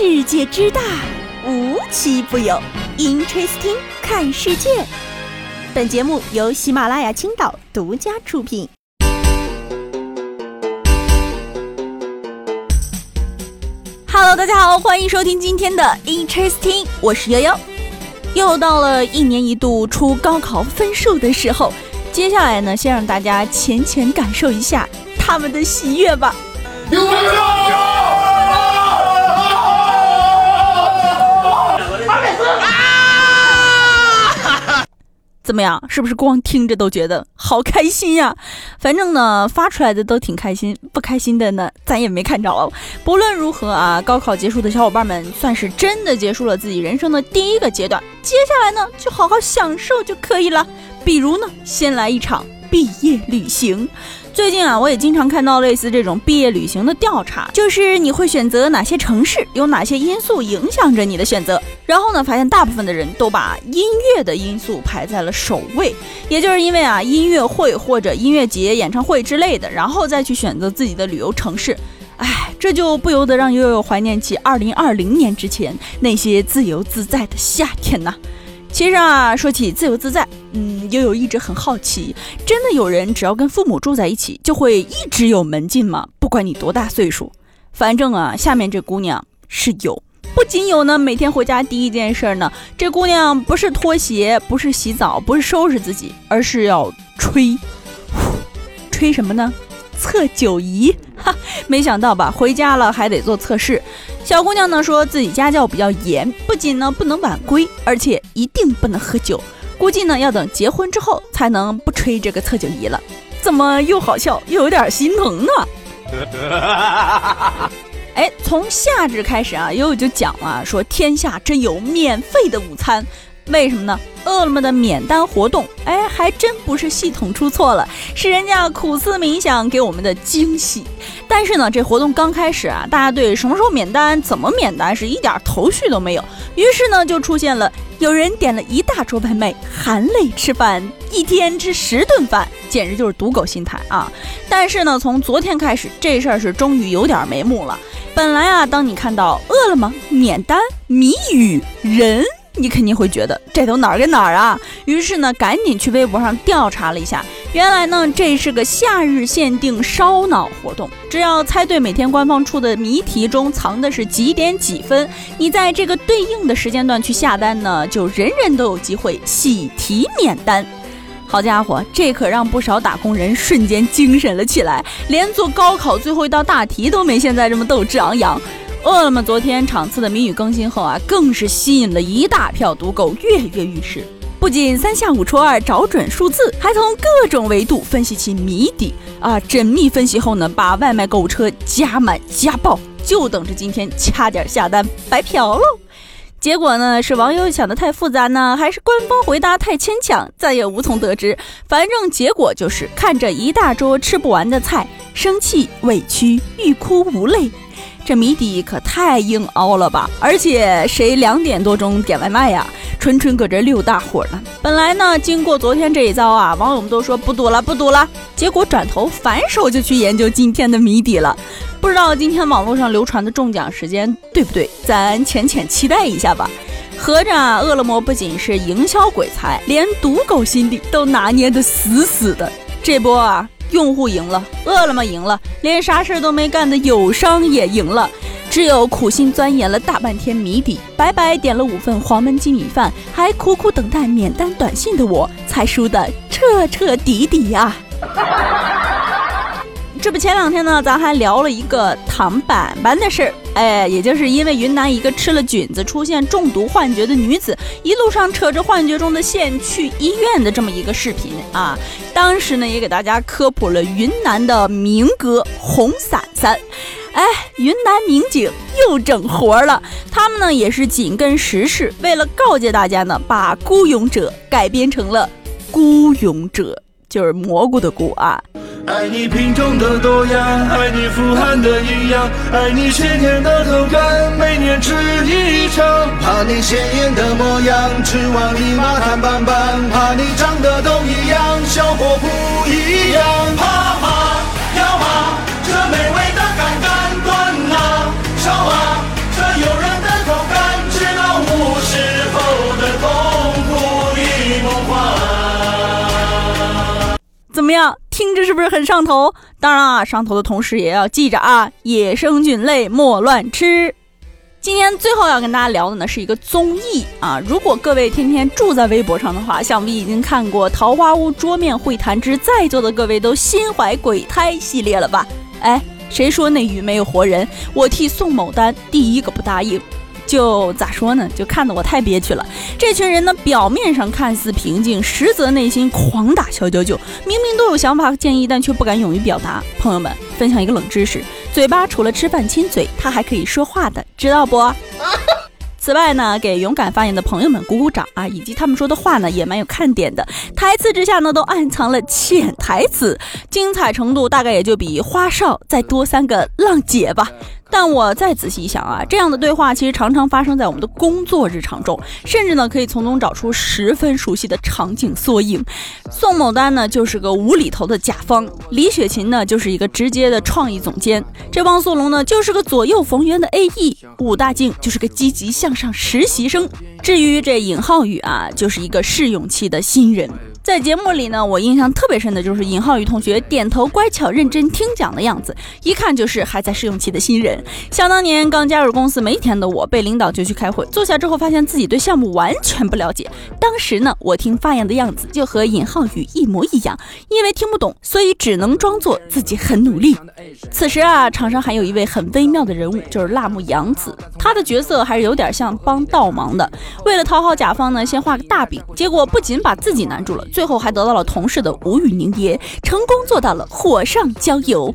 世界之大，无奇不有。Interesting，看世界。本节目由喜马拉雅青岛独家出品。Hello，大家好，欢迎收听今天的 Interesting，我是悠悠。又到了一年一度出高考分数的时候，接下来呢，先让大家浅浅感受一下他们的喜悦吧。怎么样？是不是光听着都觉得好开心呀？反正呢，发出来的都挺开心，不开心的呢，咱也没看着。不论如何啊，高考结束的小伙伴们算是真的结束了自己人生的第一个阶段，接下来呢，就好好享受就可以了。比如呢，先来一场毕业旅行。最近啊，我也经常看到类似这种毕业旅行的调查，就是你会选择哪些城市，有哪些因素影响着你的选择。然后呢，发现大部分的人都把音乐的因素排在了首位，也就是因为啊，音乐会或者音乐节、演唱会之类的，然后再去选择自己的旅游城市。哎，这就不由得让悠悠怀念起二零二零年之前那些自由自在的夏天呐。其实啊，说起自由自在，嗯，悠悠一直很好奇，真的有人只要跟父母住在一起，就会一直有门禁吗？不管你多大岁数，反正啊，下面这姑娘是有，不仅有呢，每天回家第一件事呢，这姑娘不是脱鞋，不是洗澡，不是收拾自己，而是要吹，吹什么呢？测酒仪，哈，没想到吧？回家了还得做测试。小姑娘呢说自己家教比较严，不仅呢不能晚归，而且一定不能喝酒。估计呢要等结婚之后才能不吹这个测酒仪了。怎么又好笑又有点心疼呢？哎，从夏至开始啊，悠悠就讲了，说天下真有免费的午餐。为什么呢？饿了么的免单活动，哎，还真不是系统出错了，是人家苦思冥想给我们的惊喜。但是呢，这活动刚开始啊，大家对什么时候免单、怎么免单是一点头绪都没有。于是呢，就出现了有人点了一大桌外卖，含泪吃饭，一天吃十顿饭，简直就是赌狗心态啊！但是呢，从昨天开始，这事儿是终于有点眉目了。本来啊，当你看到饿了么免单谜语人。你肯定会觉得这都哪儿跟哪儿啊？于是呢，赶紧去微博上调查了一下，原来呢，这是个夏日限定烧脑活动，只要猜对每天官方出的谜题中藏的是几点几分，你在这个对应的时间段去下单呢，就人人都有机会喜提免单。好家伙，这可让不少打工人瞬间精神了起来，连做高考最后一道大题都没现在这么斗志昂扬。饿了么昨天场次的谜语更新后啊，更是吸引了一大票赌狗跃跃欲试。不仅三下五除二找准数字，还从各种维度分析其谜底啊！缜密分析后呢，把外卖购物车加满加爆，就等着今天掐点下单白嫖喽。结果呢，是网友想的太复杂呢，还是官方回答太牵强？再也无从得知。反正结果就是看着一大桌吃不完的菜，生气、委屈、欲哭无泪。这谜底可太硬凹了吧！而且谁两点多钟点外卖呀？纯纯搁这溜大伙呢。本来呢，经过昨天这一遭啊，网友们都说不赌了，不赌了。结果转头反手就去研究今天的谜底了。不知道今天网络上流传的中奖时间对不对？咱浅浅期待一下吧。合着啊，饿了么不仅是营销鬼才，连赌狗心理都拿捏得死死的。这波啊！用户赢了，饿了么赢了，连啥事儿都没干的友商也赢了。只有苦心钻研了大半天谜底，白白点了五份黄焖鸡米饭，还苦苦等待免单短信的我，才输得彻彻底底呀。这不前两天呢，咱还聊了一个唐板板的事儿，哎，也就是因为云南一个吃了菌子出现中毒幻觉的女子，一路上扯着幻觉中的线去医院的这么一个视频啊。当时呢，也给大家科普了云南的民歌《红伞伞》。哎，云南民警又整活了，他们呢也是紧跟时事，为了告诫大家呢，把孤勇者改编成了孤勇者，就是蘑菇的菇啊。爱你品种的多样，爱你富含的营养，爱你鲜甜的口感，每年吃一场。怕你鲜艳的模样，吃完你妈谈棒棒，怕你长得都一样，效果不一样。怕麻要麻，这美味的口感；断辣烧啊，这诱人的口感，吃到无时候的痛苦与梦幻。怎么样？听着是不是很上头？当然啊，上头的同时也要记着啊，野生菌类莫乱吃。今天最后要跟大家聊的呢是一个综艺啊，如果各位天天住在微博上的话，想必已经看过《桃花坞桌面会谈之在座的各位都心怀鬼胎》系列了吧？哎，谁说那鱼没有活人？我替宋某丹第一个不答应。就咋说呢？就看得我太憋屈了。这群人呢，表面上看似平静，实则内心狂打小九九。明明都有想法和建议，但却不敢勇于表达。朋友们，分享一个冷知识：嘴巴除了吃饭亲嘴，它还可以说话的，知道不？此外呢，给勇敢发言的朋友们鼓鼓掌啊！以及他们说的话呢，也蛮有看点的。台词之下呢，都暗藏了潜台词，精彩程度大概也就比花少再多三个浪姐吧。但我再仔细一想啊，这样的对话其实常常发生在我们的工作日常中，甚至呢可以从中找出十分熟悉的场景缩影。宋某丹呢就是个无厘头的甲方，李雪琴呢就是一个直接的创意总监，这汪苏泷呢就是个左右逢源的 AE，武大靖就是个积极向上实习生，至于这尹浩宇啊，就是一个试用期的新人。在节目里呢，我印象特别深的就是尹浩宇同学点头乖巧、认真听讲的样子，一看就是还在试用期的新人。想当年刚加入公司没一天的我，被领导叫去开会，坐下之后发现自己对项目完全不了解。当时呢，我听发言的样子就和尹浩宇一模一样，因为听不懂，所以只能装作自己很努力。此时啊，场上还有一位很微妙的人物，就是辣目洋子，他的角色还是有点像帮倒忙的。为了讨好甲方呢，先画个大饼，结果不仅把自己难住了。最后还得到了同事的无语凝噎，成功做到了火上浇油。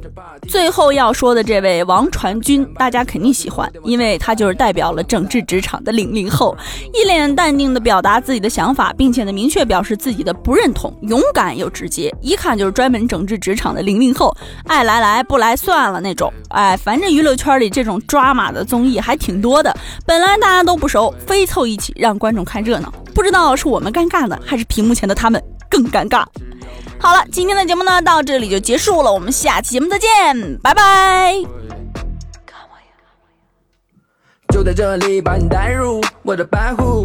最后要说的这位王传君，大家肯定喜欢，因为他就是代表了整治职场的零零后，一脸淡定的表达自己的想法，并且呢明确表示自己的不认同，勇敢又直接，一看就是专门整治职场的零零后，爱来来不来算了那种。哎，反正娱乐圈里这种抓马的综艺还挺多的，本来大家都不熟，非凑一起让观众看热闹，不知道是我们尴尬呢，还是屏幕前的他们。更尴尬。好了，今天的节目呢到这里就结束了，我们下期节目再见，拜拜。就在这里把你带入我的白虎。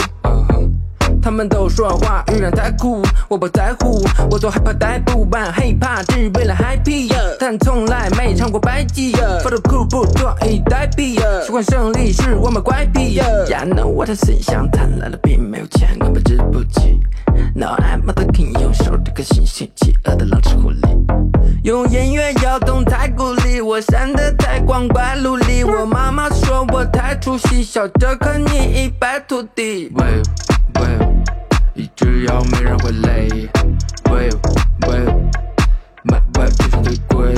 他们都说话语言太酷，我不在乎。我做害怕逮捕，玩 hiphop 只为了 happy，但从来没唱过白鸡。发的酷不坐以待毙，喜欢胜利是我们怪癖。Yeah know 我的思想贪婪的并没有钱，根本值不起。Now I'm the king，用手这个新型企鹅的狼吃狐狸，用音乐摇动太古里，我闪得太光怪陆离。我妈妈说我太出息，笑着看你一败涂地。只要没人会累，Will Will，My Will 天生最贵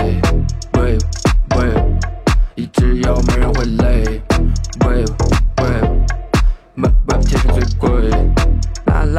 ，Will Will，只要没人会累。